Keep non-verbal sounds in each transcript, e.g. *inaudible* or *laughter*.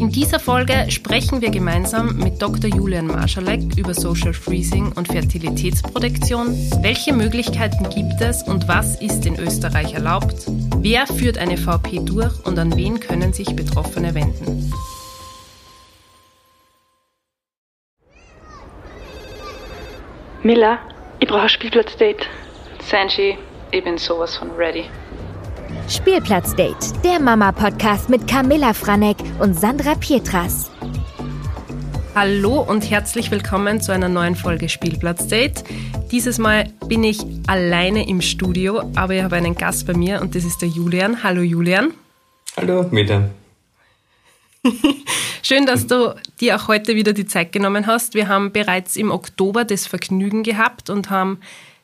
In dieser Folge sprechen wir gemeinsam mit Dr. Julian Marschalek über Social Freezing und Fertilitätsprotektion. Welche Möglichkeiten gibt es und was ist in Österreich erlaubt? Wer führt eine VP durch und an wen können sich Betroffene wenden? Miller, ich brauche ein Spielplatzdate. Sanji, ich bin sowas von ready. Spielplatzdate, der Mama-Podcast mit Camilla Franek und Sandra Pietras. Hallo und herzlich willkommen zu einer neuen Folge Spielplatzdate. Dieses Mal bin ich alleine im Studio, aber ich habe einen Gast bei mir und das ist der Julian. Hallo Julian. Hallo, Meta. *laughs* Schön, dass du dir auch heute wieder die Zeit genommen hast. Wir haben bereits im Oktober das Vergnügen gehabt und haben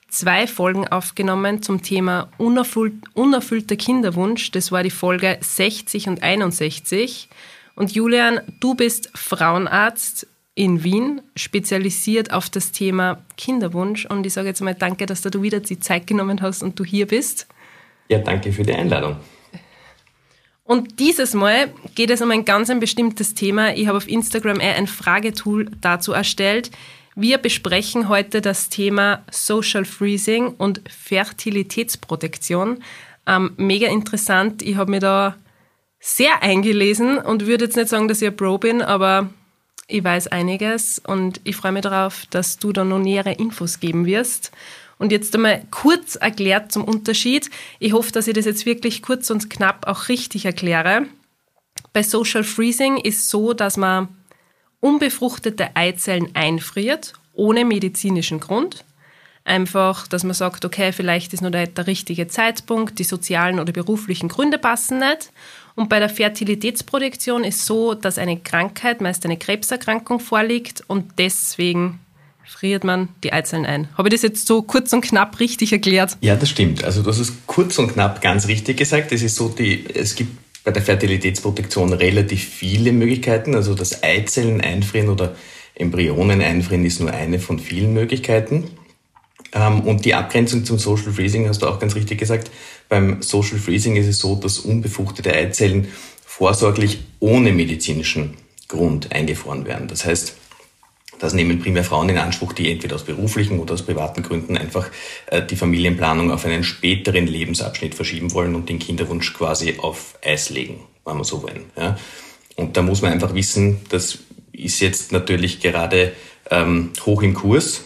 zwei Folgen aufgenommen zum Thema unerfüllt, unerfüllter Kinderwunsch. Das war die Folge 60 und 61. Und Julian, du bist Frauenarzt in Wien, spezialisiert auf das Thema Kinderwunsch. Und ich sage jetzt mal danke, dass du wieder die Zeit genommen hast und du hier bist. Ja, danke für die Einladung. Und dieses Mal geht es um ein ganz ein bestimmtes Thema. Ich habe auf Instagram ein Fragetool dazu erstellt. Wir besprechen heute das Thema Social Freezing und Fertilitätsprotektion. Ähm, mega interessant. Ich habe mir da sehr eingelesen und würde jetzt nicht sagen, dass ich ein Pro bin, aber ich weiß einiges und ich freue mich darauf, dass du da noch nähere Infos geben wirst. Und jetzt einmal kurz erklärt zum Unterschied. Ich hoffe, dass ich das jetzt wirklich kurz und knapp auch richtig erkläre. Bei Social Freezing ist so, dass man unbefruchtete Eizellen einfriert, ohne medizinischen Grund. Einfach, dass man sagt, okay, vielleicht ist noch der, richtige Zeitpunkt, die sozialen oder beruflichen Gründe passen nicht. Und bei der Fertilitätsproduktion ist so, dass eine Krankheit, meist eine Krebserkrankung vorliegt und deswegen friert man die Eizellen ein. Habe ich das jetzt so kurz und knapp richtig erklärt? Ja, das stimmt. Also du hast es kurz und knapp ganz richtig gesagt. Es ist so, die, es gibt bei der Fertilitätsprotektion relativ viele Möglichkeiten. Also das Eizellen einfrieren oder Embryonen einfrieren ist nur eine von vielen Möglichkeiten. Ähm, und die Abgrenzung zum Social Freezing hast du auch ganz richtig gesagt. Beim Social Freezing ist es so, dass unbefruchtete Eizellen vorsorglich ohne medizinischen Grund eingefroren werden. Das heißt, das nehmen primär Frauen in Anspruch, die entweder aus beruflichen oder aus privaten Gründen einfach äh, die Familienplanung auf einen späteren Lebensabschnitt verschieben wollen und den Kinderwunsch quasi auf Eis legen, wenn man so wollen. Ja. Und da muss man einfach wissen, das ist jetzt natürlich gerade ähm, hoch im Kurs,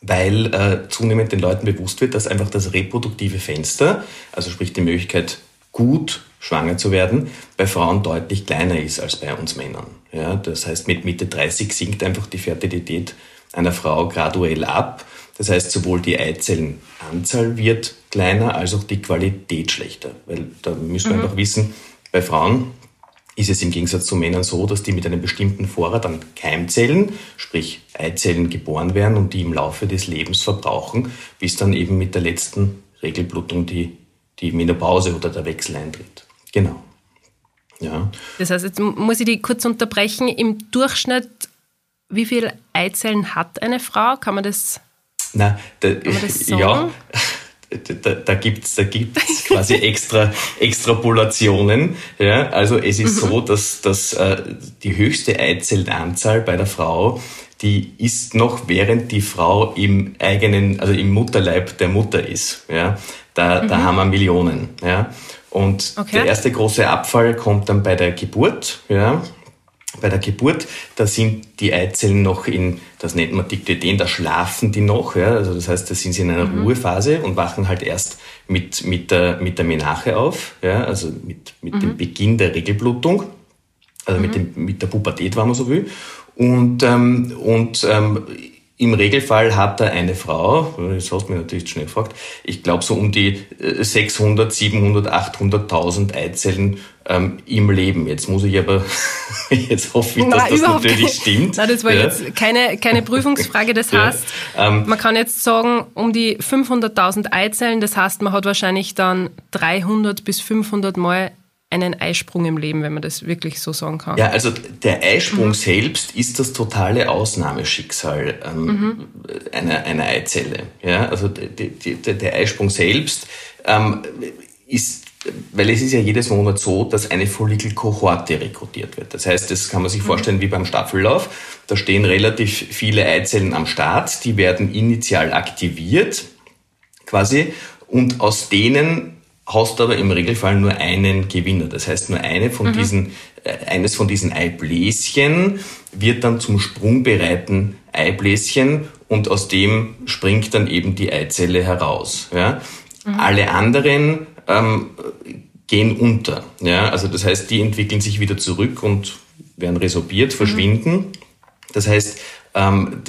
weil äh, zunehmend den Leuten bewusst wird, dass einfach das reproduktive Fenster, also sprich die Möglichkeit, gut schwanger zu werden, bei Frauen deutlich kleiner ist als bei uns Männern. Ja, das heißt, mit Mitte 30 sinkt einfach die Fertilität einer Frau graduell ab. Das heißt, sowohl die Eizellenanzahl wird kleiner, als auch die Qualität schlechter. Weil da müssen wir mhm. einfach wissen, bei Frauen ist es im Gegensatz zu Männern so, dass die mit einem bestimmten Vorrat an Keimzellen, sprich Eizellen, geboren werden und die im Laufe des Lebens verbrauchen, bis dann eben mit der letzten Regelblutung die, die Menopause oder der Wechsel eintritt. Genau. Ja. Das heißt, jetzt muss ich die kurz unterbrechen. Im Durchschnitt, wie viele Eizellen hat eine Frau? Kann man das, Na, da, kann man das sagen? Ja, *laughs* da, da gibt es da gibt's quasi extra Extrapolationen. Ja? Also es ist so, mhm. dass, dass äh, die höchste Eizellenanzahl bei der Frau, die ist noch während die Frau im eigenen, also im Mutterleib der Mutter ist. Ja? Da, mhm. da haben wir Millionen. Ja? Und okay. der erste große Abfall kommt dann bei der Geburt. Ja? Bei der Geburt, da sind die Eizellen noch in, das nennt man Diktoiden, da schlafen die noch. Ja? Also das heißt, da sind sie in einer mhm. Ruhephase und wachen halt erst mit, mit, der, mit der Menache auf, ja? also mit, mit mhm. dem Beginn der Regelblutung, also mhm. mit, dem, mit der Pubertät, wenn man so will. Und, ähm, und ähm, im Regelfall hat er eine Frau, das hast du mir natürlich schnell gefragt, ich glaube so um die 600, 700, 800.000 Eizellen ähm, im Leben. Jetzt muss ich aber, *laughs* jetzt hoffe ich, dass Nein, das natürlich keine, stimmt. Nein, das war ja. jetzt keine, keine *laughs* Prüfungsfrage. Das ja. heißt, ähm, man kann jetzt sagen, um die 500.000 Eizellen, das heißt, man hat wahrscheinlich dann 300 bis 500 Mal einen Eisprung im Leben, wenn man das wirklich so sagen kann. Ja, also der Eisprung mhm. selbst ist das totale Ausnahmeschicksal ähm, mhm. einer, einer Eizelle. Ja, also die, die, der Eisprung selbst ähm, ist weil es ist ja jedes Monat so, dass eine Follikelkohorte rekrutiert wird. Das heißt, das kann man sich mhm. vorstellen wie beim Staffellauf. Da stehen relativ viele Eizellen am Start, die werden initial aktiviert, quasi, und aus denen hast du aber im Regelfall nur einen Gewinner. Das heißt, nur eine von mhm. diesen, äh, eines von diesen Eibläschen wird dann zum sprungbereiten Eibläschen und aus dem springt dann eben die Eizelle heraus. Ja? Mhm. Alle anderen ähm, gehen unter. Ja? Also das heißt, die entwickeln sich wieder zurück und werden resorbiert, mhm. verschwinden. Mhm. Das heißt, ähm,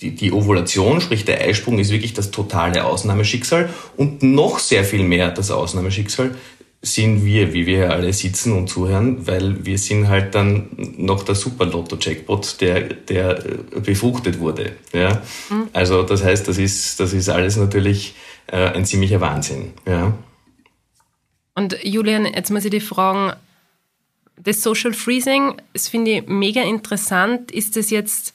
die, die, Ovulation, sprich der Eisprung, ist wirklich das totale Ausnahmeschicksal und noch sehr viel mehr das Ausnahmeschicksal sind wir, wie wir hier alle sitzen und zuhören, weil wir sind halt dann noch der Super-Lotto-Jackpot, der, der befruchtet wurde. Ja? Mhm. Also das heißt, das ist, das ist alles natürlich äh, ein ziemlicher Wahnsinn. Ja? Und Julian, jetzt muss ich dich fragen, das Social Freezing, das finde ich mega interessant. Ist das jetzt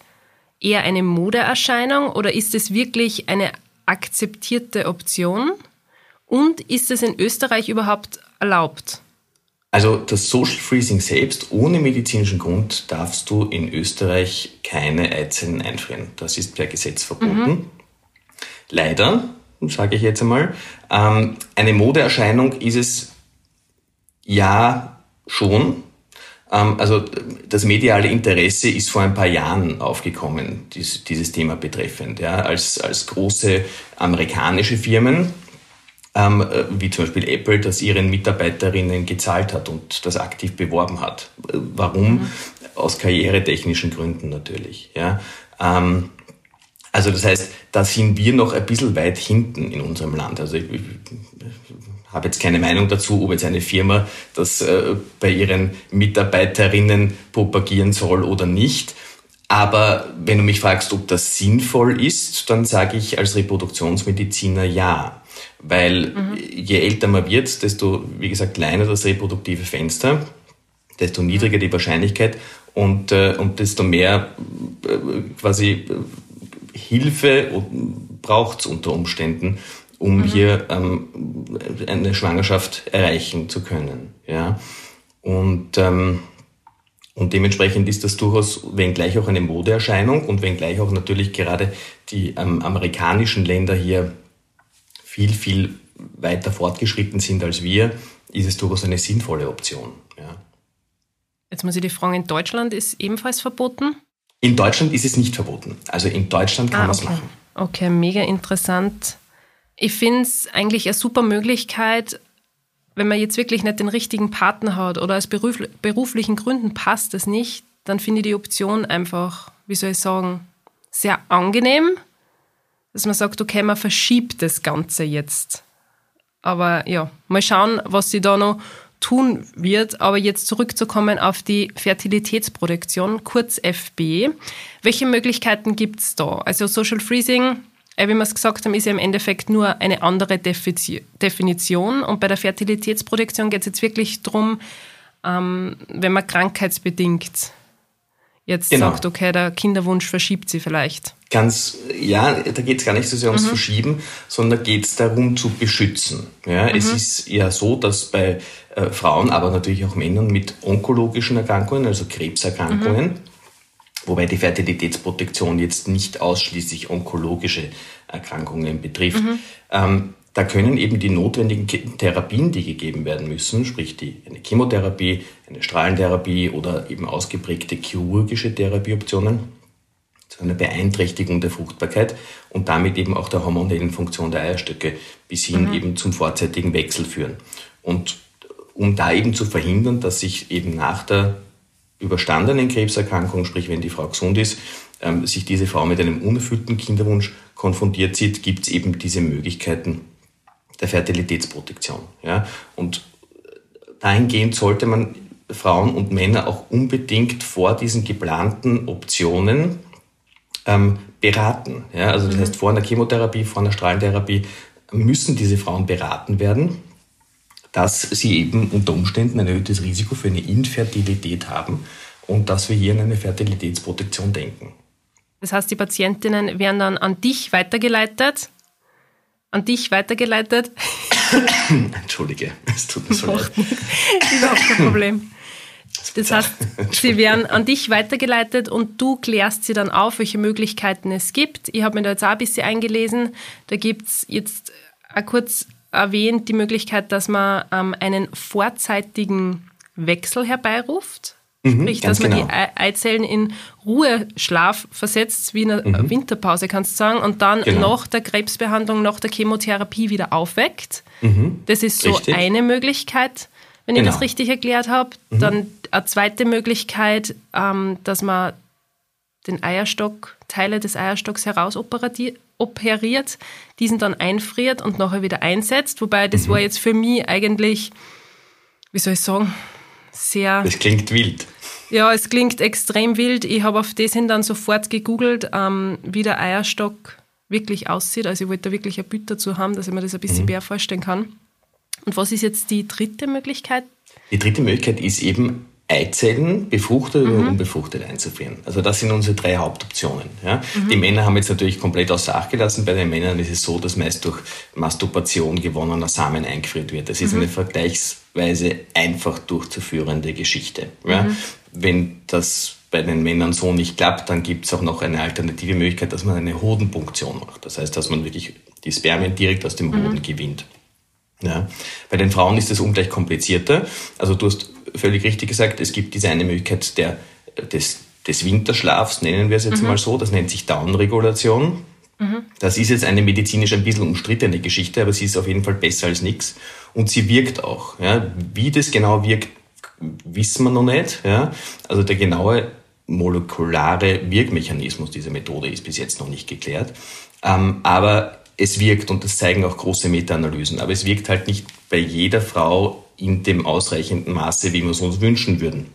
eher eine Modeerscheinung oder ist es wirklich eine akzeptierte Option? Und ist es in Österreich überhaupt erlaubt? Also das Social Freezing selbst ohne medizinischen Grund darfst du in Österreich keine Eizellen einfrieren. Das ist per Gesetz verboten. Mhm. Leider, sage ich jetzt einmal, ähm, eine Modeerscheinung ist es ja schon. Ähm, also das mediale Interesse ist vor ein paar Jahren aufgekommen, dieses Thema betreffend, ja, als, als große amerikanische Firmen ähm, äh, wie zum Beispiel Apple, das ihren Mitarbeiterinnen gezahlt hat und das aktiv beworben hat. Äh, warum? Mhm. Aus karrieretechnischen Gründen natürlich. Ja. Ähm, also das heißt, da sind wir noch ein bisschen weit hinten in unserem Land. Also ich, ich habe jetzt keine Meinung dazu, ob jetzt eine Firma das äh, bei ihren Mitarbeiterinnen propagieren soll oder nicht. Aber wenn du mich fragst, ob das sinnvoll ist, dann sage ich als Reproduktionsmediziner ja. Weil mhm. je älter man wird, desto, wie gesagt, kleiner das reproduktive Fenster, desto niedriger die Wahrscheinlichkeit und, äh, und desto mehr äh, quasi äh, Hilfe braucht es unter Umständen, um mhm. hier ähm, eine Schwangerschaft erreichen zu können. Ja? Und, ähm, und dementsprechend ist das durchaus, wenngleich auch eine Modeerscheinung und wenngleich auch natürlich gerade die ähm, amerikanischen Länder hier viel, viel weiter fortgeschritten sind als wir, ist es durchaus eine sinnvolle Option. Ja. Jetzt muss ich die fragen, in Deutschland ist ebenfalls verboten? In Deutschland ist es nicht verboten. Also in Deutschland kann ah, man es machen. Okay, mega interessant. Ich finde es eigentlich eine super Möglichkeit, wenn man jetzt wirklich nicht den richtigen Partner hat oder aus beruflichen Gründen passt es nicht, dann finde ich die Option einfach, wie soll ich sagen, sehr angenehm dass man sagt, okay, man verschiebt das Ganze jetzt. Aber ja, mal schauen, was sie da noch tun wird. Aber jetzt zurückzukommen auf die Fertilitätsproduktion, kurz FB. Welche Möglichkeiten gibt es da? Also Social Freezing, äh, wie wir es gesagt haben, ist ja im Endeffekt nur eine andere Definition. Und bei der Fertilitätsproduktion geht es jetzt wirklich darum, ähm, wenn man krankheitsbedingt jetzt genau. sagt, okay, der Kinderwunsch verschiebt sie vielleicht. Ganz, ja, da geht es gar nicht so sehr ums mhm. Verschieben, sondern geht es darum zu beschützen. Ja, mhm. Es ist ja so, dass bei äh, Frauen, aber natürlich auch Männern mit onkologischen Erkrankungen, also Krebserkrankungen, mhm. wobei die Fertilitätsprotektion jetzt nicht ausschließlich onkologische Erkrankungen betrifft, mhm. ähm, da können eben die notwendigen Therapien, die gegeben werden müssen, sprich die, eine Chemotherapie, eine Strahlentherapie oder eben ausgeprägte chirurgische Therapieoptionen zu einer Beeinträchtigung der Fruchtbarkeit und damit eben auch der hormonellen Funktion der Eierstöcke bis hin mhm. eben zum vorzeitigen Wechsel führen. Und um da eben zu verhindern, dass sich eben nach der überstandenen Krebserkrankung, sprich wenn die Frau gesund ist, ähm, sich diese Frau mit einem unerfüllten Kinderwunsch konfrontiert sieht, gibt es eben diese Möglichkeiten, der Fertilitätsprotektion. Ja? Und dahingehend sollte man Frauen und Männer auch unbedingt vor diesen geplanten Optionen ähm, beraten. Ja? Also das mhm. heißt, vor einer Chemotherapie, vor einer Strahlentherapie müssen diese Frauen beraten werden, dass sie eben unter Umständen ein erhöhtes Risiko für eine Infertilität haben und dass wir hier an eine Fertilitätsprotektion denken. Das heißt, die Patientinnen werden dann an dich weitergeleitet an dich weitergeleitet. *coughs* Entschuldige, es tut mir so leid. Überhaupt kein Problem. Das heißt, sie werden an dich weitergeleitet und du klärst sie dann auf, welche Möglichkeiten es gibt. Ich habe mir da jetzt auch ein bisschen eingelesen. Da gibt es jetzt auch kurz erwähnt die Möglichkeit, dass man ähm, einen vorzeitigen Wechsel herbeiruft. Mhm, Sprich, dass man genau. die Ei- Eizellen in Ruheschlaf versetzt, wie in einer Winterpause, kannst du sagen, und dann Mhm. Genau. nach der Krebsbehandlung, nach der Chemotherapie wieder aufweckt. Das ist so Mhm. Richtig. eine Möglichkeit, wenn ich Genau. das richtig erklärt habe. Dann eine zweite Möglichkeit, ähm, dass man den Eierstock, Teile des Eierstocks herausoperiert, operiert, diesen dann einfriert und nachher wieder einsetzt. Wobei Mhm. das war jetzt für mich eigentlich, wie soll ich sagen, sehr. Das klingt wild. Ja, es klingt extrem wild. Ich habe auf das hin dann sofort gegoogelt, ähm, wie der Eierstock wirklich aussieht. Also ich wollte da wirklich ein Bild dazu haben, dass ich mir das ein bisschen Mhm. mehr vorstellen kann. Und was ist jetzt die dritte Möglichkeit? Die dritte Möglichkeit ist eben Eizellen befruchtet Mhm. oder unbefruchtet einzufrieren. Also das sind unsere drei Hauptoptionen. Ja. Mhm. Die Männer haben jetzt natürlich komplett außer Acht gelassen. Bei den Männern ist es so, dass meist durch Masturbation gewonnener Samen eingefriert wird. Das ist Mhm. eine vergleichsweise einfach durchzuführende Geschichte. Ja. Mhm. Wenn das bei den Männern so nicht klappt, dann gibt es auch noch eine alternative Möglichkeit, dass man eine Hodenpunktion macht. Das heißt, dass man wirklich die Spermien direkt aus dem Mhm. Hoden gewinnt. Ja. Bei den Frauen ist es ungleich komplizierter. Also du hast völlig richtig gesagt, es gibt diese eine Möglichkeit der, des, des Winterschlafs, nennen wir es jetzt mal so. Das nennt sich Downregulation. Das ist jetzt eine medizinisch ein bisschen umstrittene Geschichte, aber sie ist auf jeden Fall besser als nichts. Und sie wirkt auch. Ja. Wie das genau wirkt, wissen wir noch nicht. Ja. Also der genaue molekulare Wirkmechanismus dieser Methode ist bis jetzt noch nicht geklärt. Ähm, aber es wirkt und das zeigen auch große Meta-Analysen. Aber es wirkt halt nicht bei jeder Frau in dem ausreichenden Maße, wie wir es uns wünschen würden.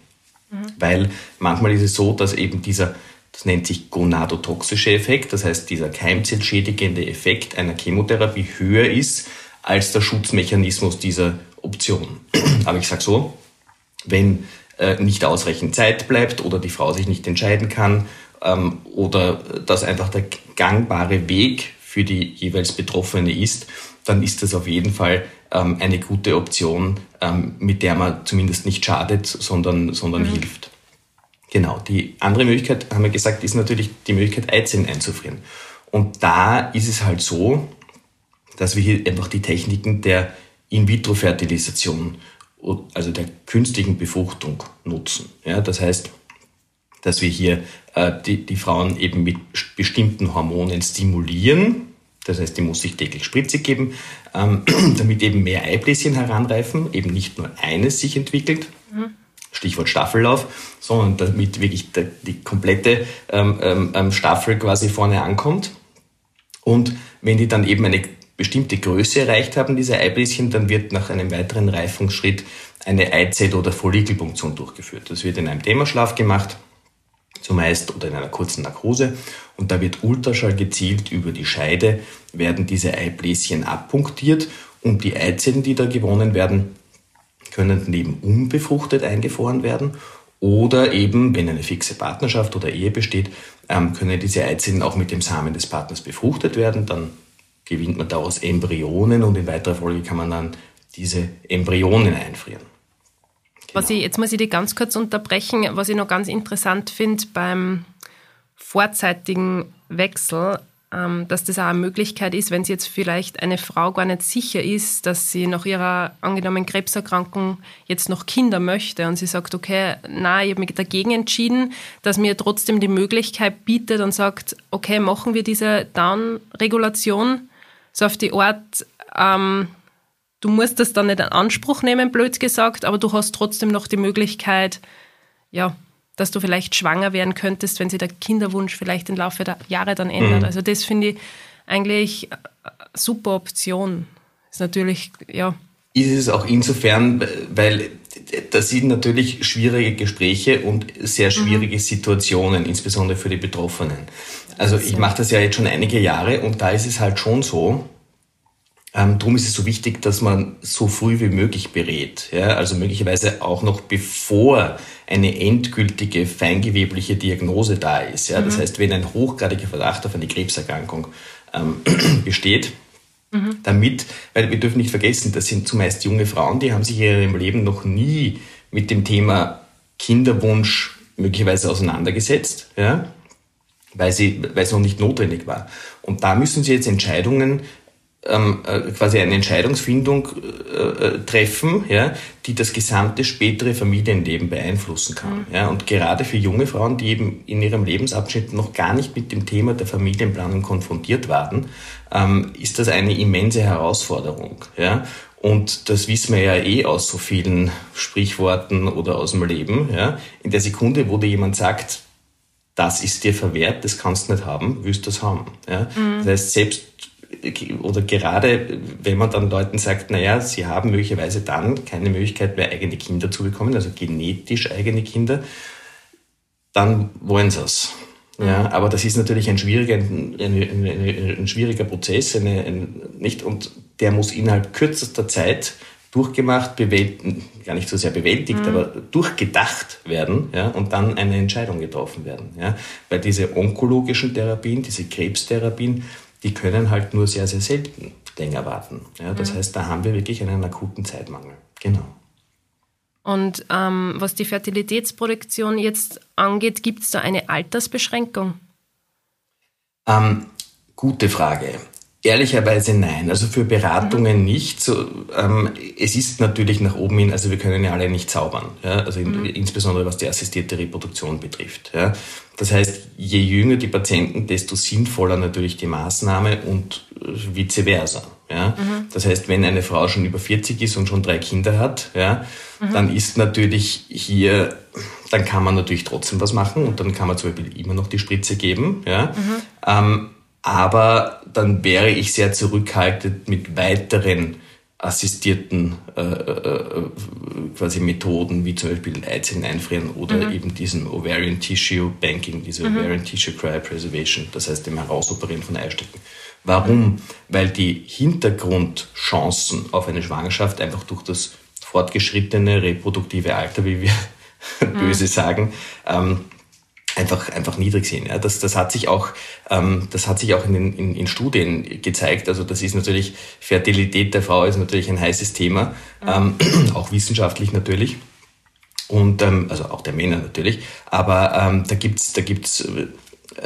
Weil manchmal ist es so, dass eben dieser, das nennt sich gonadotoxische Effekt, das heißt dieser keimzellschädigende Effekt einer Chemotherapie höher ist als der Schutzmechanismus dieser Option. *clears throat* Aber ich sage so, wenn äh, nicht ausreichend Zeit bleibt oder die Frau sich nicht entscheiden kann ähm, oder das einfach der gangbare Weg für die jeweils Betroffene ist, dann ist das auf jeden Fall ähm, eine gute Option, ähm, mit der man zumindest nicht schadet, sondern, sondern hilft. Genau. Die andere Möglichkeit, haben wir gesagt, ist natürlich die Möglichkeit, Eizellen einzufrieren. Und da ist es halt so, dass wir hier einfach die Techniken der In-vitro-Fertilisation, also der künstlichen Befruchtung nutzen. Ja, das heißt, dass wir hier äh, die, die Frauen eben mit bestimmten Hormonen stimulieren. Das heißt, die muss sich täglich Spritze geben, ähm, *clears throat* damit eben mehr Eibläschen heranreifen, eben nicht nur eines sich entwickelt, Stichwort Staffellauf, sondern damit wirklich der, die komplette ähm, ähm, Staffel quasi vorne ankommt. Und wenn die dann eben eine bestimmte Größe erreicht haben, diese Eibläschen, dann wird nach einem weiteren Reifungsschritt eine Eizell- oder Follikelpunktion durchgeführt. Das wird in einem Dämmerschlaf gemacht, zumeist oder in einer kurzen Narkose. Und da wird Ultraschall gezielt über die Scheide, werden diese Eibläschen abpunktiert und die Eizellen, die da gewonnen werden, können neben unbefruchtet eingefroren werden oder eben, wenn eine fixe Partnerschaft oder Ehe besteht, ähm, können diese Eizellen auch mit dem Samen des Partners befruchtet werden. Dann gewinnt man daraus Embryonen und in weiterer Folge kann man dann diese Embryonen einfrieren. Was ich, jetzt muss ich die ganz kurz unterbrechen. Was ich noch ganz interessant finde beim vorzeitigen Wechsel, ähm, dass das auch eine Möglichkeit ist, wenn sie jetzt vielleicht eine Frau gar nicht sicher ist, dass sie nach ihrer angenommenen Krebserkrankung jetzt noch Kinder möchte und sie sagt, okay, na, ich habe mich dagegen entschieden, dass mir trotzdem die Möglichkeit bietet und sagt, okay, machen wir diese Down-Regulation so auf die Art, ähm, du musst das dann nicht in Anspruch nehmen, blöd gesagt, aber du hast trotzdem noch die Möglichkeit, ja, dass du vielleicht schwanger werden könntest, wenn sich der Kinderwunsch vielleicht im Laufe der Jahre dann ändert. Mhm. Also das finde ich eigentlich eine super Option. Ist natürlich, ja. Ist es auch insofern, weil das sind natürlich schwierige Gespräche und sehr schwierige Situationen, insbesondere für die Betroffenen. Also ich mache das ja jetzt schon einige Jahre und da ist es halt schon so, ähm, darum ist es so wichtig, dass man so früh wie möglich berät. Ja? Also möglicherweise auch noch bevor eine endgültige feingewebliche Diagnose da ist. Ja? Das heißt, wenn ein hochgradiger Verdacht auf eine Krebserkrankung ähm, *clears throat* besteht, Mhm. Damit, weil wir dürfen nicht vergessen, das sind zumeist junge Frauen, die haben sich in ihrem Leben noch nie mit dem Thema Kinderwunsch möglicherweise auseinandergesetzt, ja, weil, sie, weil es noch nicht notwendig war. Und da müssen sie jetzt Entscheidungen ähm, äh, quasi eine Entscheidungsfindung äh, äh, treffen, ja, die das gesamte spätere Familienleben beeinflussen kann. Mhm. Ja, und gerade für junge Frauen, die eben in ihrem Lebensabschnitt noch gar nicht mit dem Thema der Familienplanung konfrontiert waren, ähm, ist das eine immense Herausforderung. Ja. Und das wissen wir ja eh aus so vielen Sprichworten oder aus dem Leben. Ja. In der Sekunde, wo dir jemand sagt, das ist dir verwehrt, das kannst du nicht haben, willst du das haben. Ja. Mhm. Das heißt, selbst oder gerade wenn man dann Leuten sagt, naja, sie haben möglicherweise dann keine Möglichkeit mehr eigene Kinder zu bekommen, also genetisch eigene Kinder, dann wollen sie es. Ja, mhm. aber das ist natürlich ein schwieriger, ein, ein, ein, ein schwieriger Prozess, eine, nicht, und der muss innerhalb kürzester Zeit durchgemacht, bewältigt, gar nicht so sehr bewältigt, mhm. aber durchgedacht werden ja, und dann eine Entscheidung getroffen werden. Ja. Weil diese onkologischen Therapien, diese Krebstherapien, die können halt nur sehr, sehr selten länger warten. Ja, das mhm. heißt, da haben wir wirklich einen akuten Zeitmangel. Genau. Und ähm, was die Fertilitätsproduktion jetzt angeht, gibt es da eine Altersbeschränkung? Ähm, gute Frage. Ehrlicherweise nein. Also für Beratungen mhm. nicht. So, ähm, es ist natürlich nach oben hin, also wir können ja alle nicht zaubern. Ja? Also mhm. insbesondere was die assistierte Reproduktion betrifft. Ja? Das heißt, je jünger die Patienten, desto sinnvoller natürlich die Maßnahme und vice versa. Ja? Mhm. Das heißt, wenn eine Frau schon über 40 ist und schon drei Kinder hat, ja, mhm. dann ist natürlich hier, dann kann man natürlich trotzdem was machen und dann kann man zum Beispiel immer noch die Spritze geben. Ja? Mhm. Ähm, aber dann wäre ich sehr zurückhaltend mit weiteren assistierten äh, äh, quasi Methoden, wie zum Beispiel Eizellen einfrieren oder mhm. eben diesen Ovarian Tissue Banking, diese mhm. Ovarian Tissue Cryopreservation, das heißt dem Herausoperieren von Eistöcken. Warum? Weil die Hintergrundchancen auf eine Schwangerschaft einfach durch das fortgeschrittene reproduktive Alter, wie wir *laughs* böse mhm. sagen, ähm, einfach, einfach niedrig sind. Ja, das, das hat sich auch, ähm, das hat sich auch in, den, in, in Studien gezeigt. Also das ist natürlich, Fertilität der Frau ist natürlich ein heißes Thema, ähm, *clears throat* auch wissenschaftlich natürlich. Und, ähm, also auch der Männer natürlich. Aber ähm, da gibt's da gibt's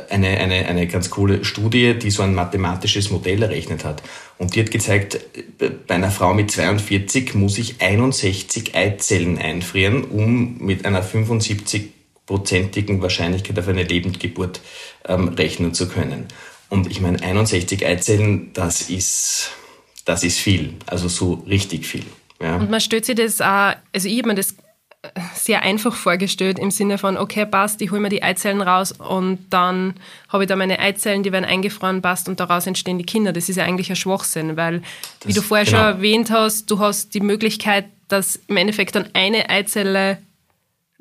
eine, eine, eine ganz coole Studie, die so ein mathematisches Modell errechnet hat. Und die hat gezeigt, bei einer Frau mit 42 muss ich 61 Eizellen einfrieren, um mit einer 75 prozentigen Wahrscheinlichkeit auf eine Lebendgeburt ähm, rechnen zu können. Und ich meine, 61 Eizellen, das ist, das ist viel, also so richtig viel. Ja. Und man stellt sich das auch, also ich habe mir das sehr einfach vorgestellt im Sinne von, okay, passt, ich hole mir die Eizellen raus und dann habe ich da meine Eizellen, die werden eingefroren, passt und daraus entstehen die Kinder. Das ist ja eigentlich ein Schwachsinn, weil, das, wie du vorher genau. schon erwähnt hast, du hast die Möglichkeit, dass im Endeffekt dann eine Eizelle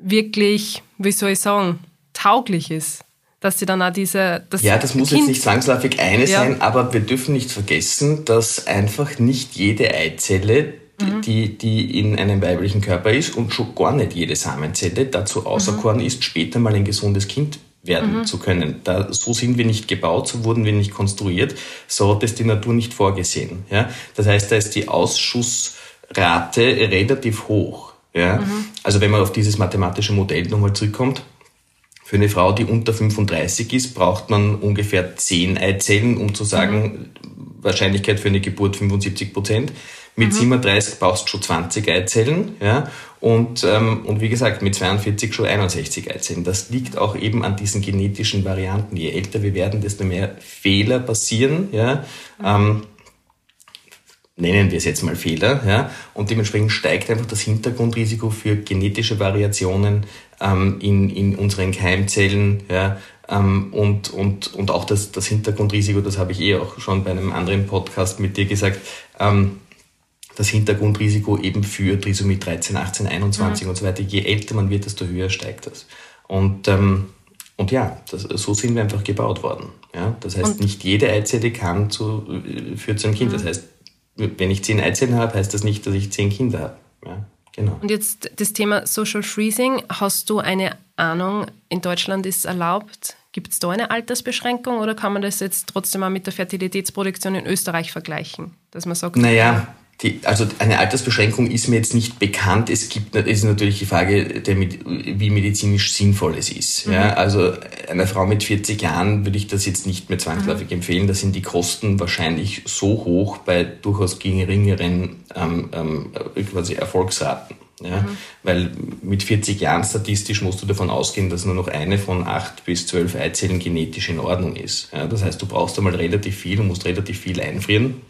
wirklich, wie soll ich sagen, tauglich ist. Dass sie dann auch diese. Das ja, das muss kind jetzt nicht zwangsläufig eine ja. sein, aber wir dürfen nicht vergessen, dass einfach nicht jede Eizelle, mhm. die, die in einem weiblichen Körper ist und schon gar nicht jede Samenzelle dazu auserkoren mhm. ist, später mal ein gesundes Kind werden mhm. zu können. Da, so sind wir nicht gebaut, so wurden wir nicht konstruiert, so hat es die Natur nicht vorgesehen. Ja? Das heißt, da ist die Ausschussrate relativ hoch. Ja? Mhm. Also wenn man auf dieses mathematische Modell nochmal zurückkommt, für eine Frau, die unter 35 ist, braucht man ungefähr 10 Eizellen, um zu sagen, mhm. Wahrscheinlichkeit für eine Geburt 75 Prozent. Mit mhm. 37 brauchst du schon 20 Eizellen, ja, und, ähm, und wie gesagt, mit 42 schon 61 Eizellen. Das liegt auch eben an diesen genetischen Varianten. Je älter wir werden, desto mehr Fehler passieren, ja. Mhm. Ähm, nennen wir es jetzt mal Fehler, ja, und dementsprechend steigt einfach das Hintergrundrisiko für genetische Variationen ähm, in, in unseren Keimzellen, ja, ähm, und, und, und auch das, das Hintergrundrisiko, das habe ich eh auch schon bei einem anderen Podcast mit dir gesagt, ähm, das Hintergrundrisiko eben für Trisomie 13, 18, 21 mhm. und so weiter, je älter man wird, desto höher steigt das. Und, ähm, und ja, das, so sind wir einfach gebaut worden. Ja? Das heißt, und nicht jede Eizelle kann zu, äh, führt zu einem Kind. Mhm. Das heißt, wenn ich zehn Eizellen habe, heißt das nicht, dass ich zehn Kinder habe. Ja, genau. Und jetzt das Thema Social Freezing. Hast du eine Ahnung, in Deutschland ist es erlaubt, Gibt es da eine Altersbeschränkung oder kann man das jetzt trotzdem auch mit der Fertilitätsproduktion in Österreich vergleichen? Dass man sagt, naja, die, also eine Altersbeschränkung ist mir jetzt nicht bekannt. Es gibt ist natürlich die Frage, der, wie medizinisch sinnvoll es ist. Mhm. Ja, also einer Frau mit 40 Jahren würde ich das jetzt nicht mehr zwangsläufig mhm. empfehlen. Da sind die Kosten wahrscheinlich so hoch bei durchaus geringeren ähm, ähm, quasi Erfolgsraten. Ja, mhm. Weil mit 40 Jahren statistisch musst du davon ausgehen, dass nur noch eine von acht bis zwölf Eizellen genetisch in Ordnung ist. Ja, das heißt, du brauchst einmal relativ viel und musst relativ viel einfrieren,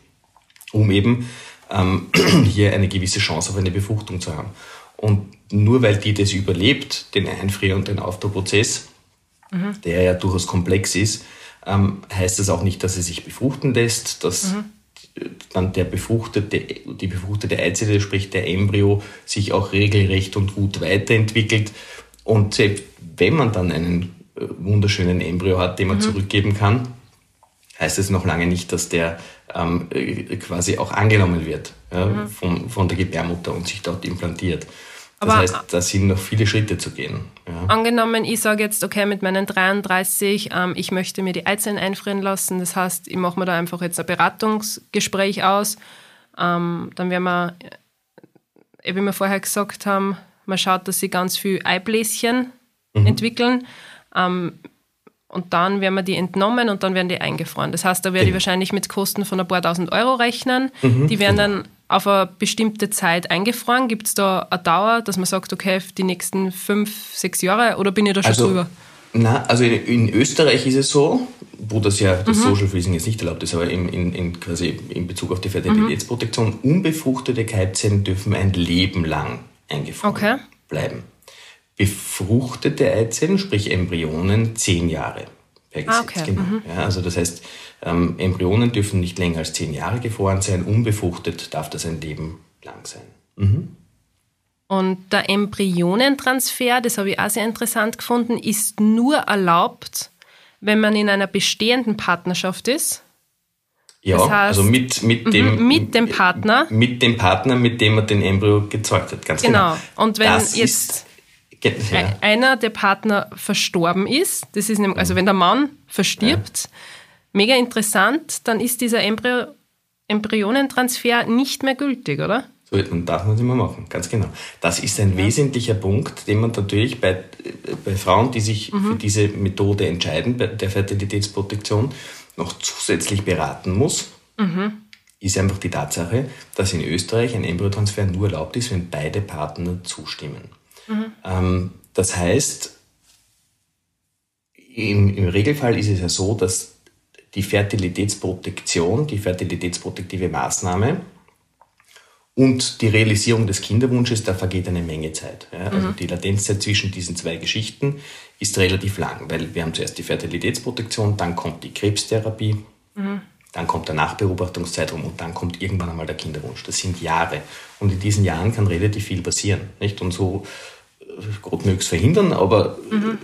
um eben ähm, *clears throat* hier eine gewisse Chance auf eine Befruchtung zu haben. Und nur weil die das überlebt, den Einfrier- und den Aufbauprozess, mhm. der ja durchaus komplex ist, ähm, heißt das auch nicht, dass sie sich befruchten lässt, dass mhm. dann der befruchtete, die befruchtete Eizelle, sprich der Embryo, sich auch regelrecht und gut weiterentwickelt. Und selbst wenn man dann einen äh, wunderschönen Embryo hat, den man mhm. zurückgeben kann, heißt es noch lange nicht, dass der ähm, äh, quasi auch angenommen wird ja, mhm. von, von der Gebärmutter und sich dort implantiert. Das Aber heißt, da sind noch viele Schritte zu gehen. Ja. Angenommen, ich sage jetzt, okay, mit meinen 33, ähm, ich möchte mir die Eizellen einfrieren lassen. Das heißt, ich mache mir da einfach jetzt ein Beratungsgespräch aus. Ähm, dann werden wir, äh, wie wir vorher gesagt haben, man schaut, dass sie ganz viel Eibläschen mhm. entwickeln. Ähm, und dann werden wir die entnommen und dann werden die eingefroren. Das heißt, da werde ich genau. wahrscheinlich mit Kosten von ein paar tausend Euro rechnen. Mhm, die werden genau. dann auf eine bestimmte Zeit eingefroren. Gibt es da eine Dauer, dass man sagt, okay, die nächsten fünf, sechs Jahre oder bin ich da schon also, drüber? Na, also in, in, Österreich ist es so, wo das ja das mhm. Social Freezing jetzt nicht erlaubt ist, aber in, in, in, quasi in Bezug auf die Fertilitätsprotektion, mhm. unbefruchtete Keimzellen dürfen ein Leben lang eingefroren okay. bleiben befruchtete Eizellen, sprich Embryonen, zehn Jahre per Gesetz. Ah, okay. genau. Mhm. Ja, also das heißt, ähm, Embryonen dürfen nicht länger als zehn Jahre gefroren sein, unbefruchtet darf das ein Leben lang sein. Mhm. Und der Embryonentransfer, das habe ich auch sehr interessant gefunden, ist nur erlaubt, wenn man in einer bestehenden Partnerschaft ist. Ja, das heißt, also mit, mit, mhm, dem, mit dem Partner. Mit dem Partner, mit dem man den Embryo gezeugt hat, ganz genau. Genau. Und wenn das jetzt ja. einer der Partner verstorben ist, das ist nämlich, also wenn der Mann verstirbt, ja. mega interessant, dann ist dieser Embryo, Embryonentransfer nicht mehr gültig, oder? So, dann darf man es immer machen, ganz genau. Das ist ein ja. wesentlicher Punkt, den man natürlich bei, bei Frauen, die sich mhm. für diese Methode entscheiden, bei der Fertilitätsprotektion, noch zusätzlich beraten muss. Mhm. Ist einfach die Tatsache, dass in Österreich ein Embryotransfer nur erlaubt ist, wenn beide Partner zustimmen. Ähm, das heißt, im, im Regelfall ist es ja so, dass die Fertilitätsprotektion, die fertilitätsprotektive Maßnahme und die Realisierung des Kinderwunsches, da vergeht eine Menge Zeit. Ja? Also mhm. die Latenzzeit zwischen diesen zwei Geschichten ist relativ lang, weil wir haben zuerst die Fertilitätsprotektion, dann kommt die Krebstherapie, mhm. dann kommt der Nachbeobachtungszeitraum und dann kommt irgendwann einmal der Kinderwunsch. Das sind Jahre. Und in diesen Jahren kann relativ viel passieren. Nicht? Und so Gott möge es verhindern, aber mhm.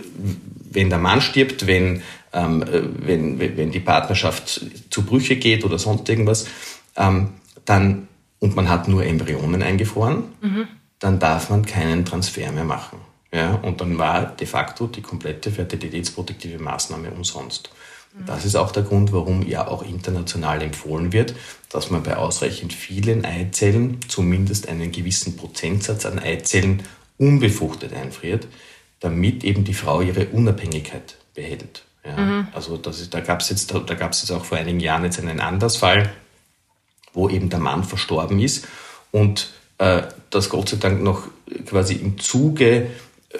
wenn der Mann stirbt, wenn, ähm, wenn, wenn die Partnerschaft zu Brüche geht oder sonst irgendwas, ähm, dann, und man hat nur Embryonen eingefroren, mhm. dann darf man keinen Transfer mehr machen. Ja, und dann war de facto die komplette fertilitätsprotektive Maßnahme umsonst. Mhm. Das ist auch der Grund, warum ja auch international empfohlen wird, dass man bei ausreichend vielen Eizellen zumindest einen gewissen Prozentsatz an Eizellen unbefruchtet einfriert, damit eben die Frau ihre Unabhängigkeit behält. Ja, mhm. Also das ist, da gab es jetzt, da jetzt auch vor einigen Jahren jetzt einen Andersfall, wo eben der Mann verstorben ist und äh, das Gott sei Dank noch quasi im Zuge, äh,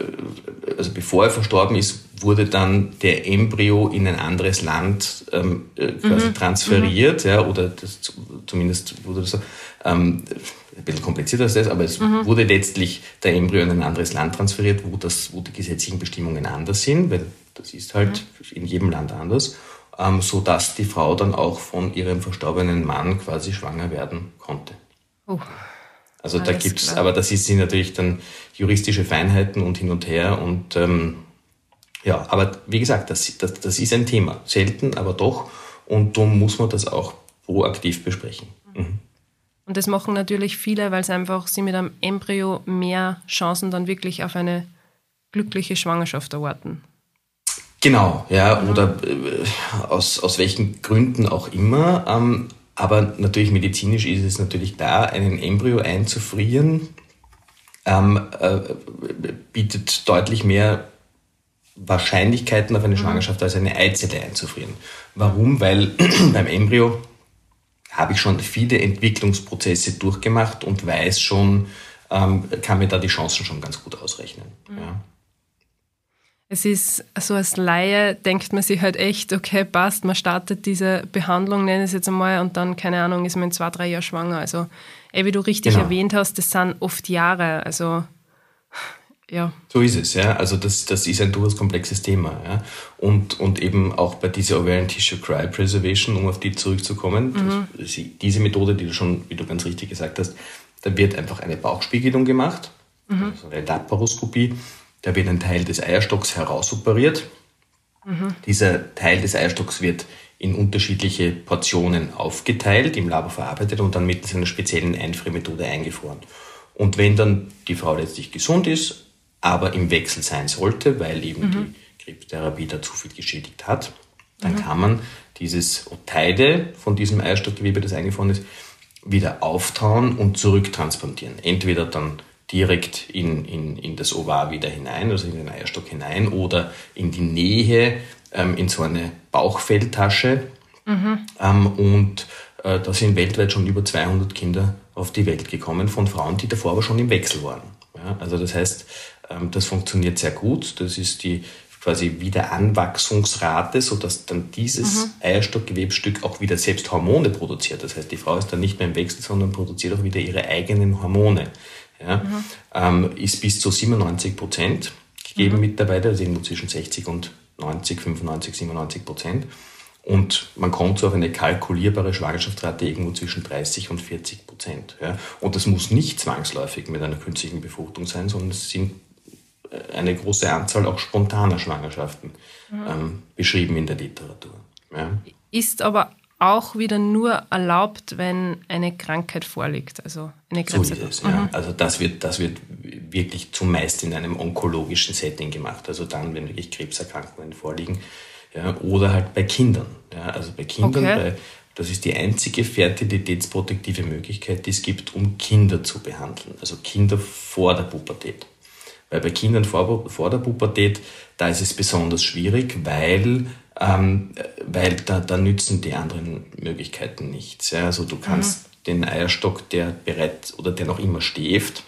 also bevor er verstorben ist, wurde dann der Embryo in ein anderes Land ähm, äh, quasi mhm. transferiert, mhm. ja, oder das, zumindest wurde das so. Ähm, ein bisschen komplizierter als das, aber es mhm. wurde letztlich der Embryo in ein anderes Land transferiert, wo, das, wo die gesetzlichen Bestimmungen anders sind, weil das ist halt mhm. in jedem Land anders, ähm, so dass die Frau dann auch von ihrem verstorbenen Mann quasi schwanger werden konnte. Oh. Also Alles da gibt's, klar. aber das sind natürlich dann juristische Feinheiten und hin und her und ähm, ja, aber wie gesagt, das, das, das ist ein Thema. Selten, aber doch. Und darum muss man das auch proaktiv besprechen. Mhm. Und das machen natürlich viele, weil es einfach sie mit einem Embryo mehr Chancen dann wirklich auf eine glückliche Schwangerschaft erwarten. Genau, ja, oder äh, aus, aus welchen Gründen auch immer. Ähm, aber natürlich medizinisch ist es natürlich da, einen Embryo einzufrieren, ähm, äh, bietet deutlich mehr Wahrscheinlichkeiten auf eine mhm. Schwangerschaft als eine Eizelle einzufrieren. Warum? Weil *clears throat* beim Embryo habe ich schon viele Entwicklungsprozesse durchgemacht und weiß schon, ähm, kann mir da die Chancen schon ganz gut ausrechnen. Mhm. Ja. Es ist so als Laie denkt man sich halt echt, okay, passt, man startet diese Behandlung, nenne es jetzt einmal, und dann, keine Ahnung, ist man in zwei, drei Jahren schwanger. Also, ey, wie du richtig genau. erwähnt hast, das sind oft Jahre. Also, ja. So ist es, ja. Also das, das ist ein durchaus komplexes Thema. Ja. Und, und eben auch bei dieser Ovarian Tissue Cry Preservation, um auf die zurückzukommen, mhm. das, diese Methode, die du schon, wie du ganz richtig gesagt hast, da wird einfach eine Bauchspiegelung gemacht, mhm. also eine Laparoskopie da wird ein Teil des Eierstocks herausoperiert. Mhm. Dieser Teil des Eierstocks wird in unterschiedliche Portionen aufgeteilt, im Labor verarbeitet und dann mittels einer speziellen Einfriermethode eingefroren. Und wenn dann die Frau letztlich gesund ist, aber im Wechsel sein sollte, weil eben mhm. die Krebstherapie da zu viel geschädigt hat, dann mhm. kann man dieses Teile von diesem Eierstockgewebe, das eingefroren ist, wieder auftauen und zurücktransplantieren. Entweder dann direkt in, in, in das Ovar wieder hinein, also in den Eierstock hinein oder in die Nähe, ähm, in so eine Bauchfelltasche. Mhm. Ähm, und äh, da sind weltweit schon über 200 Kinder auf die Welt gekommen von Frauen, die davor aber schon im Wechsel waren. Ja, also das heißt, das funktioniert sehr gut. Das ist die quasi Wiederanwachsungsrate, sodass dann dieses mhm. Eierstockgewebstück auch wieder selbst Hormone produziert. Das heißt, die Frau ist dann nicht mehr im Wechsel, sondern produziert auch wieder ihre eigenen Hormone ja, mhm. ähm, ist bis zu 97 Prozent gegeben mhm. mittlerweile, also irgendwo zwischen 60 und 90, 95, 97 Prozent. Und man kommt so auf eine kalkulierbare Schwangerschaftsrate irgendwo zwischen 30 und 40 Prozent. Ja. Und das muss nicht zwangsläufig mit einer künstlichen Befruchtung sein, sondern es sind eine große Anzahl auch spontaner Schwangerschaften mhm. ähm, beschrieben in der Literatur. Ja. Ist aber auch wieder nur erlaubt, wenn eine Krankheit vorliegt, also eine Krebs. So ist es, ja. Mhm. Also das wird, das wird wirklich zumeist in einem onkologischen Setting gemacht, also dann, wenn wirklich Krebserkrankungen vorliegen, ja, oder halt bei Kindern. Ja, also bei Kindern, okay. bei, das ist die einzige fertilitätsprotektive Möglichkeit, die es gibt, um Kinder zu behandeln, also Kinder vor der Pubertät. Weil bei Kindern vor, vor der Pubertät, da ist es besonders schwierig, weil ähm, weil da, da nützen die anderen Möglichkeiten nichts. Ja? Also du kannst mhm. den Eierstock, der bereits oder der noch immer schläft,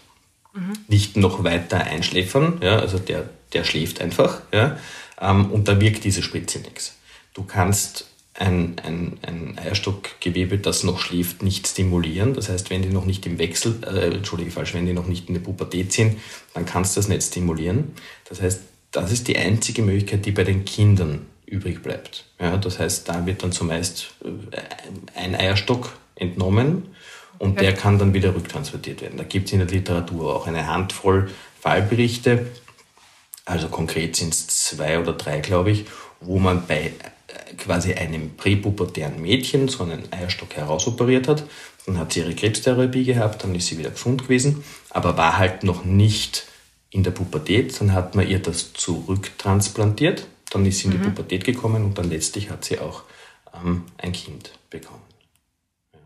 mhm. nicht noch weiter einschläfern. Ja? Also der, der schläft einfach ja? Ähm, und da wirkt diese Spritze nichts. Du kannst ein, ein, ein Eierstockgewebe, das noch schläft, nicht stimulieren. Das heißt, wenn die noch nicht im Wechsel, äh, entschuldige falsch, wenn die noch nicht in der Pubertät sind, dann kannst du das nicht stimulieren. Das heißt, das ist die einzige Möglichkeit, die bei den Kindern übrig bleibt. Ja, das heißt, da wird dann zumeist äh, ein Eierstock entnommen und okay. der kann dann wieder rücktransportiert werden. Da gibt es in der Literatur auch eine Handvoll Fallberichte, also konkret sind es zwei oder drei, glaube ich, wo man bei quasi einem präpubertären Mädchen so einen Eierstock herausoperiert hat. Dann hat sie ihre Krebstherapie gehabt, dann ist sie wieder gesund gewesen, aber war halt noch nicht in der Pubertät. Dann hat man ihr das zurücktransplantiert dann ist sie in die mhm. Pubertät gekommen und dann letztlich hat sie auch ähm, ein Kind bekommen. Ja.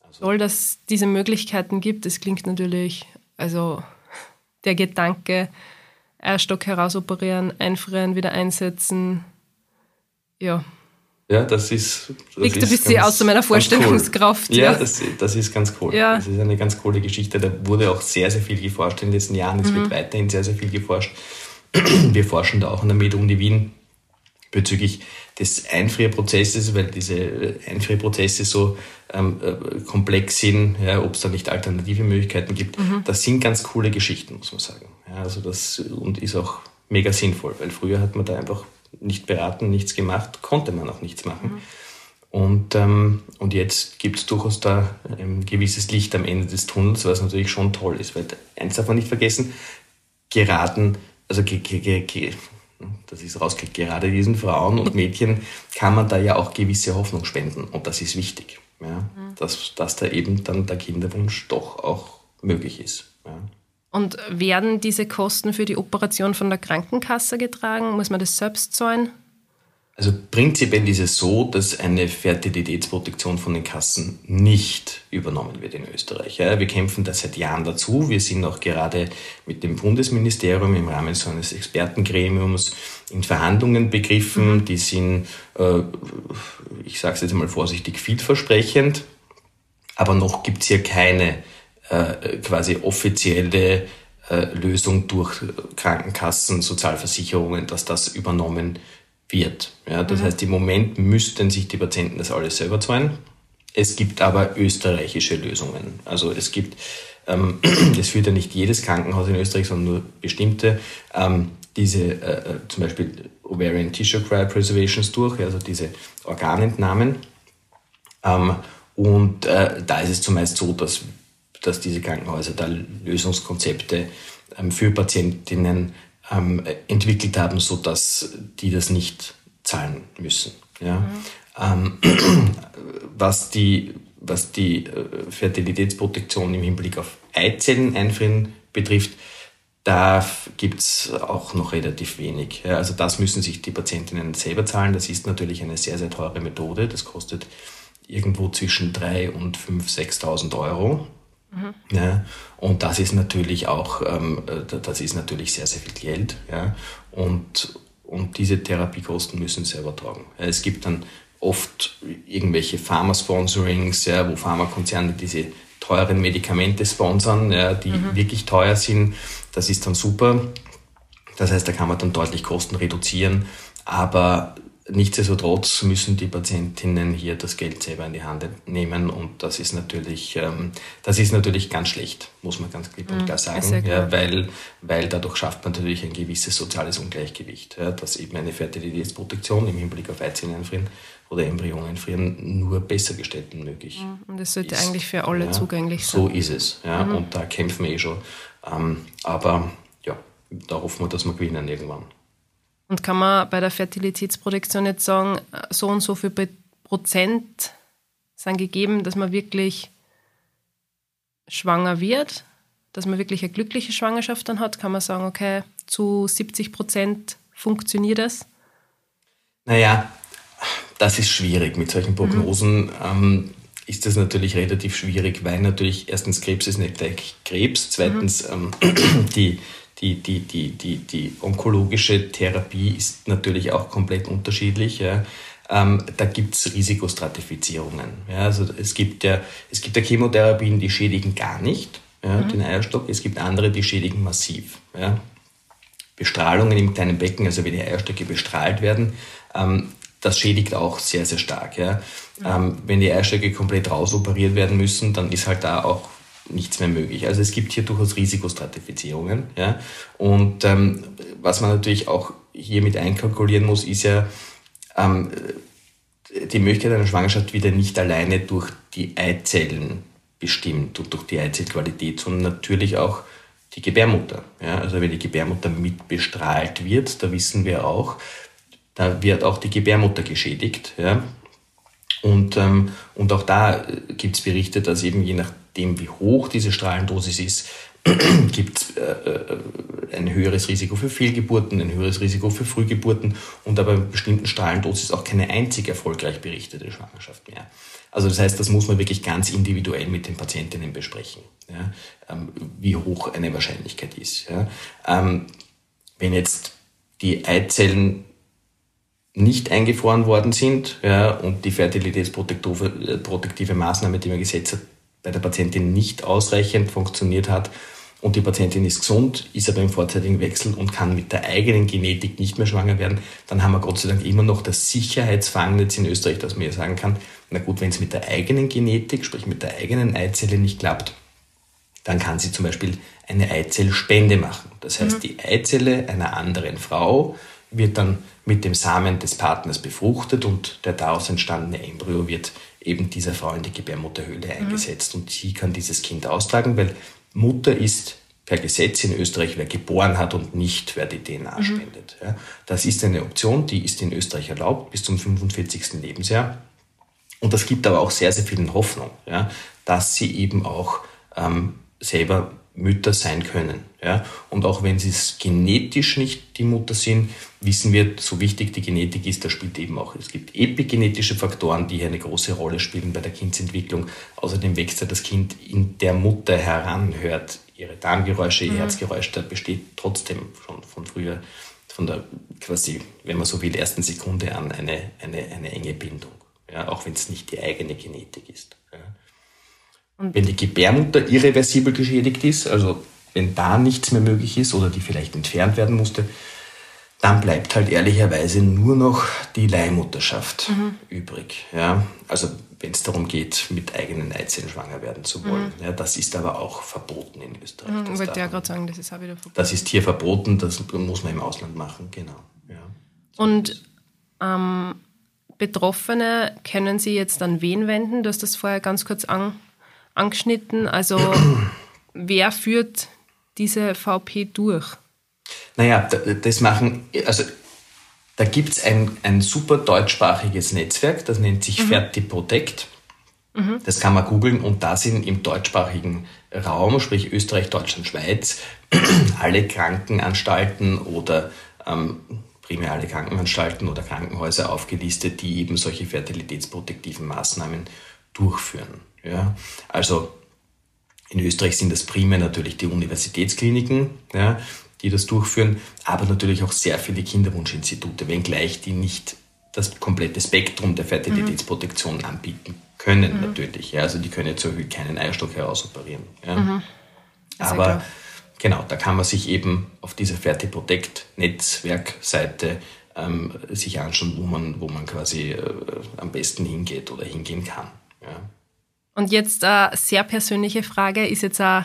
Also Toll, dass es diese Möglichkeiten gibt. Das klingt natürlich, also der Gedanke, Eierstock herausoperieren, einfrieren, wieder einsetzen, ja. Ja, das ist. Das Liegt ein bisschen außer meiner Vorstellungskraft. Cool. Ja, ja. Das, das ist ganz cool. Ja. Das ist eine ganz coole Geschichte. Da wurde auch sehr, sehr viel geforscht in den letzten Jahren. Es mhm. wird weiterhin sehr, sehr viel geforscht. *clears throat* Wir forschen da auch an der Med-Uni Wien bezüglich des Einfrierprozesses, weil diese Einfrierprozesse so ähm, äh, komplex sind, ja, ob es da nicht alternative Möglichkeiten gibt. Mhm. Das sind ganz coole Geschichten, muss man sagen. Ja, also das und ist auch mega sinnvoll, weil früher hat man da einfach nicht beraten, nichts gemacht, konnte man auch nichts machen. Mhm. Und, ähm, und jetzt gibt es durchaus da ein gewisses Licht am Ende des Tunnels, was natürlich schon toll ist, weil eins darf man nicht vergessen, geraten, also ge, ge, ge, das ist rausgekriegt. Gerade diesen Frauen und Mädchen kann man da ja auch gewisse Hoffnung spenden. Und das ist wichtig, ja? Mhm. dass, dass da eben dann der Kinderwunsch doch auch möglich ist. Ja? Und werden diese Kosten für die Operation von der Krankenkasse getragen? Muss man das selbst zahlen? Also prinzipiell ist es so, dass eine Fertilitätsproduktion von den Kassen nicht übernommen wird in Österreich. Ja, wir kämpfen da seit Jahren dazu. Wir sind auch gerade mit dem Bundesministerium im Rahmen so eines Expertengremiums in Verhandlungen begriffen. Mhm. Die sind, äh, ich sage es jetzt mal vorsichtig, vielversprechend. Aber noch gibt es hier keine äh, quasi offizielle äh, Lösung durch Krankenkassen, Sozialversicherungen, dass das übernommen wird. Ja, das mhm. heißt, im Moment müssten sich die Patienten das alles selber zahlen. Es gibt aber österreichische Lösungen. Also es gibt, ähm, *clears throat* das führt ja nicht jedes Krankenhaus in Österreich, sondern nur bestimmte, ähm, diese äh, äh zum Beispiel Ovarian Tissue Cryopreservations durch, also diese Organentnahmen. Ähm, und äh, da ist es zumeist so, dass, dass diese Krankenhäuser da Lösungskonzepte ähm, für Patientinnen ähm, entwickelt haben, so dass die das nicht zahlen müssen. Ja? Mhm. Ähm, *clears throat* was die, was die äh, Fertilitätsprotektion im Hinblick auf Eizellen einfrieren betrifft, da gibt es auch noch relativ wenig. Also das müssen sich die Patientinnen selber zahlen. Das ist natürlich eine sehr, sehr teure Methode. Das kostet irgendwo zwischen 3.000 und 5.000, 6.000 Euro. Mhm. Ja, und das ist natürlich auch, ähm, das ist natürlich sehr, sehr viel Geld. Ja, und, und diese Therapiekosten müssen selber tragen. Ja, es gibt dann oft irgendwelche Pharma-Sponsorings, ja, wo Pharmakonzerne diese teuren Medikamente sponsern, ja, die mhm. wirklich teuer sind. Das ist dann super. Das heißt, da kann man dann deutlich Kosten reduzieren. Aber Nichtsdestotrotz müssen die Patientinnen hier das Geld selber in die Hand nehmen und das ist natürlich, ähm, das ist natürlich ganz schlecht, muss man ganz klipp und mhm, klar sagen, ja, weil, weil dadurch schafft man natürlich ein gewisses soziales Ungleichgewicht, ja, dass eben eine Fertilitätsprotektion im Hinblick auf Weizeneinfrieren oder Embryonenfrieren nur besser gestellten möglich. Mhm, und das sollte ist. eigentlich für alle ja, zugänglich sein. So ist es, ja, mhm. und da kämpfen wir eh schon. Ähm, aber ja, da hoffen wir, dass wir gewinnen irgendwann. Und kann man bei der Fertilitätsproduktion jetzt sagen, so und so viel Prozent sind gegeben, dass man wirklich schwanger wird, dass man wirklich eine glückliche Schwangerschaft dann hat? Kann man sagen, okay, zu 70 Prozent funktioniert das? Naja, das ist schwierig. Mit solchen Prognosen mhm. ähm, ist das natürlich relativ schwierig, weil natürlich erstens Krebs ist nicht gleich Krebs, zweitens mhm. ähm, *clears throat* die die, die, die, die, die onkologische Therapie ist natürlich auch komplett unterschiedlich. Ja. Ähm, da gibt es Risikostratifizierungen. Ja. Also es gibt ja, es gibt ja Chemotherapien, die schädigen gar nicht ja, mhm. den Eierstock. Es gibt andere, die schädigen massiv. Ja. Bestrahlungen im kleinen Becken, also wenn die Eierstöcke bestrahlt werden, ähm, das schädigt auch sehr, sehr stark. Ja. Ähm, wenn die Eierstöcke komplett rausoperiert werden müssen, dann ist halt da auch nichts mehr möglich. Also es gibt hier durchaus Risikostratifizierungen. Ja? Und ähm, was man natürlich auch hier mit einkalkulieren muss, ist ja ähm, die Möglichkeit einer Schwangerschaft wieder nicht alleine durch die Eizellen bestimmt und durch die Eizellqualität, sondern natürlich auch die Gebärmutter. Ja? Also wenn die Gebärmutter mit bestrahlt wird, da wissen wir auch, da wird auch die Gebärmutter geschädigt. Ja? Und, ähm, und auch da gibt es Berichte, dass eben je nach dem, wie hoch diese Strahlendosis ist, *clears throat* gibt es äh, äh, ein höheres Risiko für Fehlgeburten, ein höheres Risiko für Frühgeburten und aber bei bestimmten Strahlendosis auch keine einzig erfolgreich berichtete Schwangerschaft mehr. Also das heißt, das muss man wirklich ganz individuell mit den Patientinnen besprechen, ja, ähm, wie hoch eine Wahrscheinlichkeit ist. Ja. Ähm, wenn jetzt die Eizellen nicht eingefroren worden sind ja, und die fertilitätsprotektive Maßnahme, die man gesetzt hat, bei der Patientin nicht ausreichend funktioniert hat und die Patientin ist gesund, ist aber im vorzeitigen Wechsel und kann mit der eigenen Genetik nicht mehr schwanger werden, dann haben wir Gott sei Dank immer noch das Sicherheitsfangnetz in Österreich, dass man ja sagen kann, na gut, wenn es mit der eigenen Genetik, sprich mit der eigenen Eizelle nicht klappt, dann kann sie zum Beispiel eine Eizellspende machen. Das heißt, mhm. die Eizelle einer anderen Frau wird dann mit dem Samen des Partners befruchtet und der daraus entstandene Embryo wird eben dieser Frau in die Gebärmutterhöhle mhm. eingesetzt und sie kann dieses Kind austragen, weil Mutter ist per Gesetz in Österreich, wer geboren hat und nicht, wer die DNA mhm. spendet. Ja, das ist eine Option, die ist in Österreich erlaubt bis zum 45. Lebensjahr. Und das gibt aber auch sehr, sehr vielen Hoffnung, ja, dass sie eben auch ähm, selber Mütter sein können. Ja? Und auch wenn sie es genetisch nicht die Mutter sind, wissen wir, so wichtig die Genetik ist, da spielt eben auch, es gibt epigenetische Faktoren, die hier eine große Rolle spielen bei der Kindsentwicklung. Außerdem wächst ja das Kind in der Mutter heran, hört ihre Darmgeräusche, ihr mhm. Herzgeräusch, da besteht trotzdem schon von früher, von der quasi, wenn man so will, ersten Sekunde an eine, eine, eine enge Bindung. Ja? Auch wenn es nicht die eigene Genetik ist. Wenn die Gebärmutter irreversibel geschädigt ist, also wenn da nichts mehr möglich ist oder die vielleicht entfernt werden musste, dann bleibt halt ehrlicherweise nur noch die Leihmutterschaft mhm. übrig. Ja? Also wenn es darum geht, mit eigenen Eizellen schwanger werden zu wollen. Mhm. Ja, das ist aber auch verboten in Österreich. Mhm, wollte ja gerade sagen, das ist auch wieder verboten. Das ist hier verboten, das muss man im Ausland machen, genau. Ja. Und ähm, Betroffene können Sie jetzt an wen wenden? Du hast das vorher ganz kurz an, angeschnitten. Also *clears throat* wer führt diese VP durch? Naja, das machen, also da gibt es ein, ein super deutschsprachiges Netzwerk, das nennt sich mhm. FertiProtect. Mhm. Das kann man googeln und da sind im deutschsprachigen Raum, sprich Österreich, Deutschland, Schweiz, *clears throat* alle Krankenanstalten oder ähm, primär alle Krankenanstalten oder Krankenhäuser aufgelistet, die eben solche fertilitätsprotektiven Maßnahmen durchführen. Ja? Also in Österreich sind das primär natürlich die Universitätskliniken, ja, die das durchführen, aber natürlich auch sehr viele Kinderwunschinstitute, wenngleich die nicht das komplette Spektrum der Fertilitätsprotektion mhm. anbieten können, mhm. natürlich. Ja, also die können jetzt irgendwie keinen Eierstock herausoperieren. Ja. Mhm. Aber klar. genau, da kann man sich eben auf dieser Fertiprotect-Netzwerkseite ähm, sich anschauen, wo man, wo man quasi äh, am besten hingeht oder hingehen kann. Ja. Und jetzt eine sehr persönliche Frage ist jetzt auch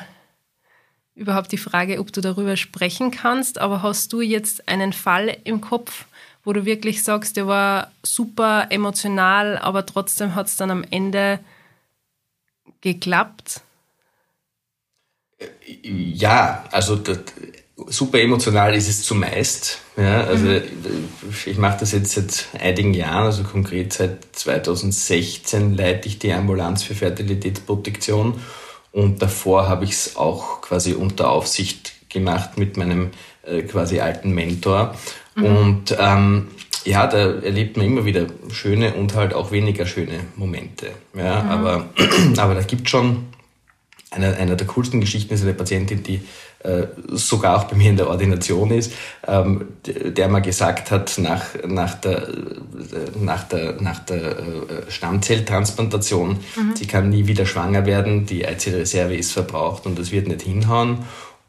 überhaupt die Frage, ob du darüber sprechen kannst, aber hast du jetzt einen Fall im Kopf, wo du wirklich sagst, der war super emotional, aber trotzdem hat es dann am Ende geklappt? Ja, also das, super emotional ist es zumeist. Ja, also mhm. ich mache das jetzt seit einigen Jahren, also konkret seit 2016 leite ich die Ambulanz für Fertilitätsprotektion und davor habe ich es auch quasi unter Aufsicht gemacht mit meinem äh, quasi alten Mentor. Mhm. Und ähm, ja, da erlebt man immer wieder schöne und halt auch weniger schöne Momente. Ja, mhm. aber, *clears throat* aber da gibt schon eine, eine der coolsten Geschichten ist eine Patientin, die sogar auch bei mir in der Ordination ist, ähm, der mal gesagt hat, nach, nach der, äh, nach der, nach der äh, Stammzelltransplantation, mhm. sie kann nie wieder schwanger werden, die Eizellreserve ist verbraucht und das wird nicht hinhauen.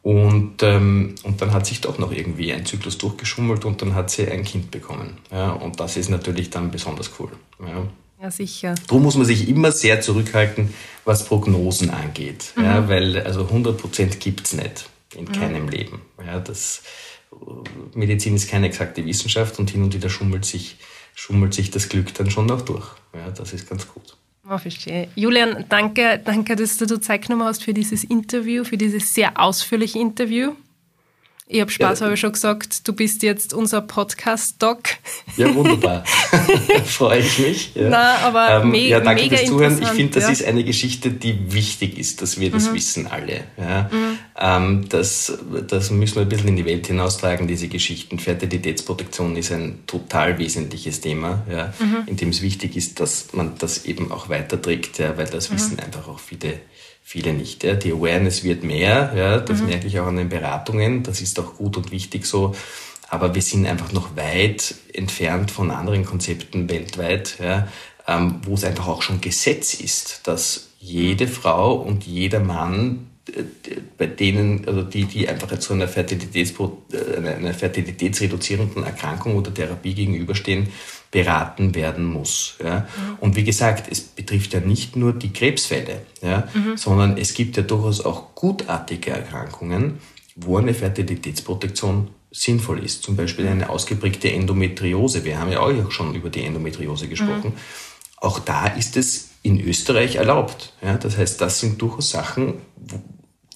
Und, ähm, und dann hat sich doch noch irgendwie ein Zyklus durchgeschummelt und dann hat sie ein Kind bekommen. Ja, und das ist natürlich dann besonders cool. Ja. Ja, sicher. Darum muss man sich immer sehr zurückhalten, was Prognosen angeht. Mhm. Ja, weil also 100 Prozent gibt es nicht in mhm. keinem Leben. Ja, das, Medizin ist keine exakte Wissenschaft und hin und wieder schummelt sich, schummelt sich das Glück dann schon noch durch. Ja, das ist ganz gut. Oh, verstehe. Julian, danke, danke, dass du Zeit genommen hast für dieses Interview, für dieses sehr ausführliche Interview. Ich habe Spaß, ja, habe ich schon gesagt, du bist jetzt unser Podcast-Doc. Ja, wunderbar. *laughs* *laughs* Freue ich mich. Ja. Na, aber ähm, me ja, danke mega fürs Zuhören. Ich finde, das ja. ist eine Geschichte, die wichtig ist, dass wir das mhm. wissen alle. Ja. Mhm. Ähm, das, das müssen wir ein bisschen in die Welt hinaustragen, diese Geschichten. Fertilitätsprotektion ist ein total wesentliches Thema, ja, mhm. in dem es wichtig ist, dass man das eben auch weiterträgt, ja, weil das mhm. wissen einfach auch viele viele nicht. Ja. Die Awareness wird mehr, ja, das mhm. merke ich auch an den Beratungen, das ist auch gut und wichtig so. Aber wir sind einfach noch weit entfernt von anderen Konzepten weltweit, ja, ähm, wo es einfach auch schon Gesetz ist, dass jede Frau und jeder Mann bei denen, also die, die einfach zu einer, Fertilitäts, äh, einer fertilitätsreduzierenden Erkrankung oder Therapie gegenüberstehen, beraten werden muss. Ja. Mhm. Und wie gesagt, es betrifft ja nicht nur die Krebsfälle, ja, mhm. sondern es gibt ja durchaus auch gutartige Erkrankungen, wo eine Fertilitätsprotektion sinnvoll ist. Zum Beispiel eine ausgeprägte Endometriose. Wir haben ja auch schon über die Endometriose gesprochen. Mhm. Auch da ist es in Österreich erlaubt. Ja. Das heißt, das sind durchaus Sachen,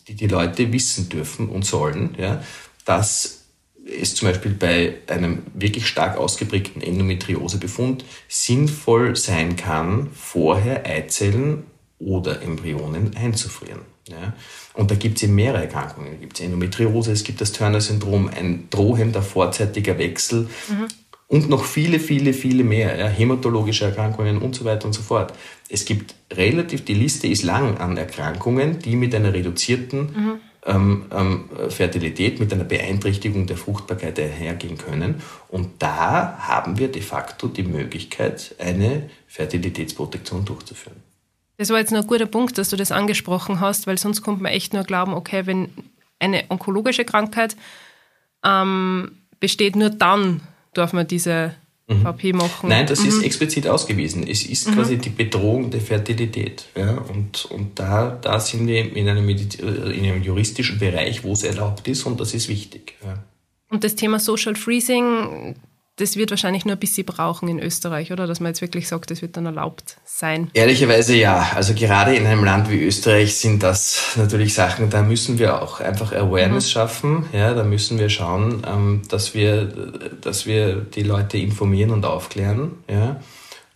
die die Leute wissen dürfen und sollen, ja, dass es zum Beispiel bei einem wirklich stark ausgeprägten Endometriosebefund sinnvoll sein kann, vorher Eizellen oder Embryonen einzufrieren. Ja? Und da gibt es eben mehrere Erkrankungen. Da gibt es Endometriose, es gibt das Turner-Syndrom, ein drohender vorzeitiger Wechsel mhm. und noch viele, viele, viele mehr. Ja? Hämatologische Erkrankungen und so weiter und so fort. Es gibt relativ, die Liste ist lang an Erkrankungen, die mit einer reduzierten mhm. ähm, ähm, Fertilität, mit einer Beeinträchtigung der Fruchtbarkeit einhergehen können. Und da haben wir de facto die Möglichkeit, eine Fertilitätsprotektion durchzuführen. Das war jetzt nur ein guter Punkt, dass du das angesprochen hast, weil sonst kommt man echt nur glauben, okay, wenn eine onkologische Krankheit ähm, besteht, nur dann darf man diese mhm. VP machen. Nein, das mhm. ist explizit ausgewiesen. Es ist mhm. quasi die Bedrohung der Fertilität. Ja? Und, und da, da sind wir in einem, in einem juristischen Bereich, wo es erlaubt ist und das ist wichtig. Ja. Und das Thema Social Freezing, das wird wahrscheinlich nur ein bisschen brauchen in Österreich, oder? Dass man jetzt wirklich sagt, das wird dann erlaubt sein. Ehrlicherweise ja. Also gerade in einem Land wie Österreich sind das natürlich Sachen, da müssen wir auch einfach Awareness mhm. schaffen. Ja, da müssen wir schauen, ähm, dass wir, dass wir die Leute informieren und aufklären, ja,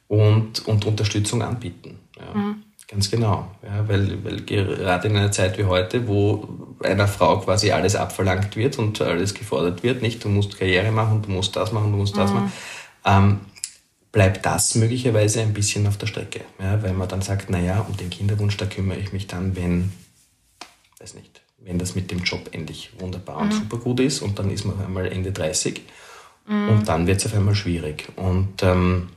und, und Unterstützung anbieten. Ja. Mhm. Ganz genau, ja, weil, weil gerade in einer Zeit wie heute, wo einer Frau quasi alles abverlangt wird und alles gefordert wird, nicht, du musst Karriere machen, du musst das machen, du musst das mhm. machen, ähm, bleibt das möglicherweise ein bisschen auf der Strecke, ja, weil man dann sagt, naja, um den Kinderwunsch, da kümmere ich mich dann, wenn, weiß nicht, wenn das mit dem Job endlich wunderbar mhm. und super gut ist und dann ist man auf einmal Ende 30 mhm. und dann wird es auf einmal schwierig. Und ähm,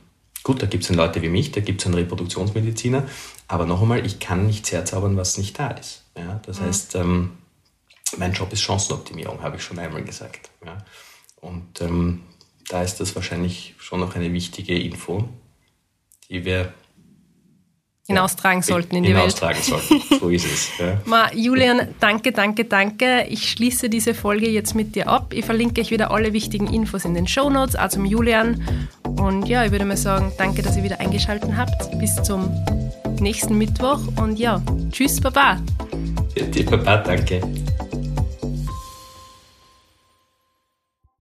gut, da gibt es dann Leute wie mich, da gibt es einen Reproduktionsmediziner, aber noch einmal, ich kann nichts herzaubern, was nicht da ist. Ja? Das mhm. heißt, ähm, mein Job ist Chancenoptimierung, habe ich schon einmal gesagt. Ja? Und ähm, da ist das wahrscheinlich schon noch eine wichtige Info, die wir hinaustragen sollten in die hinaustragen Welt. Sollten. So ist es. Ja. *laughs* Ma, Julian, danke, danke, danke. Ich schließe diese Folge jetzt mit dir ab. Ich verlinke euch wieder alle wichtigen Infos in den Show Notes, auch zum Julian. Und ja, ich würde mal sagen, danke, dass ihr wieder eingeschaltet habt. Bis zum nächsten Mittwoch und ja, tschüss, Baba. Ja, dir, Baba, danke.